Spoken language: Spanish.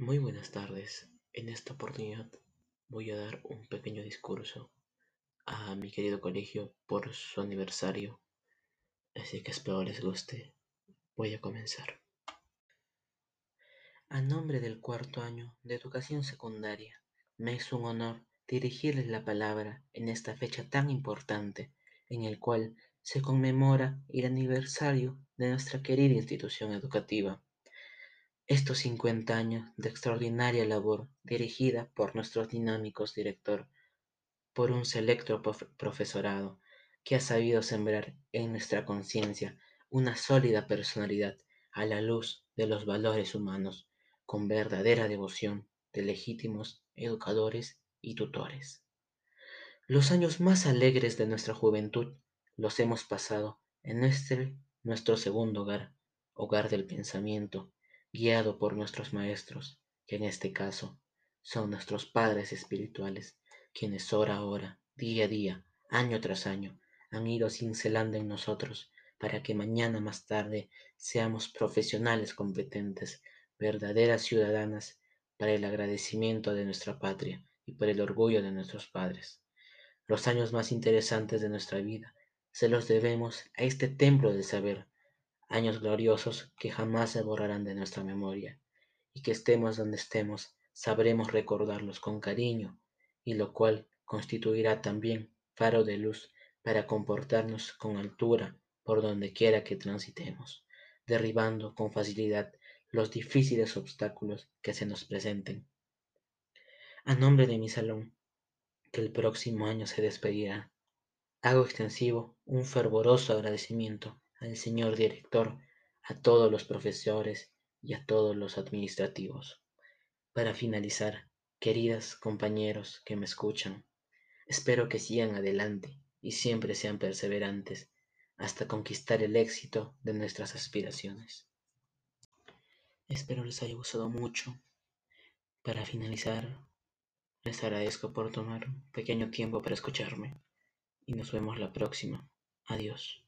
Muy buenas tardes. En esta oportunidad voy a dar un pequeño discurso a mi querido colegio por su aniversario. Así que espero les guste. Voy a comenzar. A nombre del cuarto año de educación secundaria, me es un honor dirigirles la palabra en esta fecha tan importante en el cual se conmemora el aniversario de nuestra querida institución educativa. Estos 50 años de extraordinaria labor dirigida por nuestros dinámicos director, por un selecto profesorado que ha sabido sembrar en nuestra conciencia una sólida personalidad a la luz de los valores humanos, con verdadera devoción de legítimos educadores y tutores. Los años más alegres de nuestra juventud los hemos pasado en nuestro segundo hogar, hogar del pensamiento, guiado por nuestros maestros, que en este caso son nuestros padres espirituales, quienes hora a hora, día a día, año tras año, han ido cincelando en nosotros para que mañana más tarde seamos profesionales competentes, verdaderas ciudadanas, para el agradecimiento de nuestra patria y por el orgullo de nuestros padres. Los años más interesantes de nuestra vida se los debemos a este templo del saber, años gloriosos que jamás se borrarán de nuestra memoria, y que estemos donde estemos, sabremos recordarlos con cariño, y lo cual constituirá también faro de luz para comportarnos con altura por donde quiera que transitemos, derribando con facilidad los difíciles obstáculos que se nos presenten. A nombre de mi salón, que el próximo año se despedirá, hago extensivo un fervoroso agradecimiento al señor director, a todos los profesores y a todos los administrativos. Para finalizar, queridas compañeros que me escuchan, espero que sigan adelante y siempre sean perseverantes hasta conquistar el éxito de nuestras aspiraciones. Espero les haya gustado mucho. Para finalizar, les agradezco por tomar un pequeño tiempo para escucharme y nos vemos la próxima. Adiós.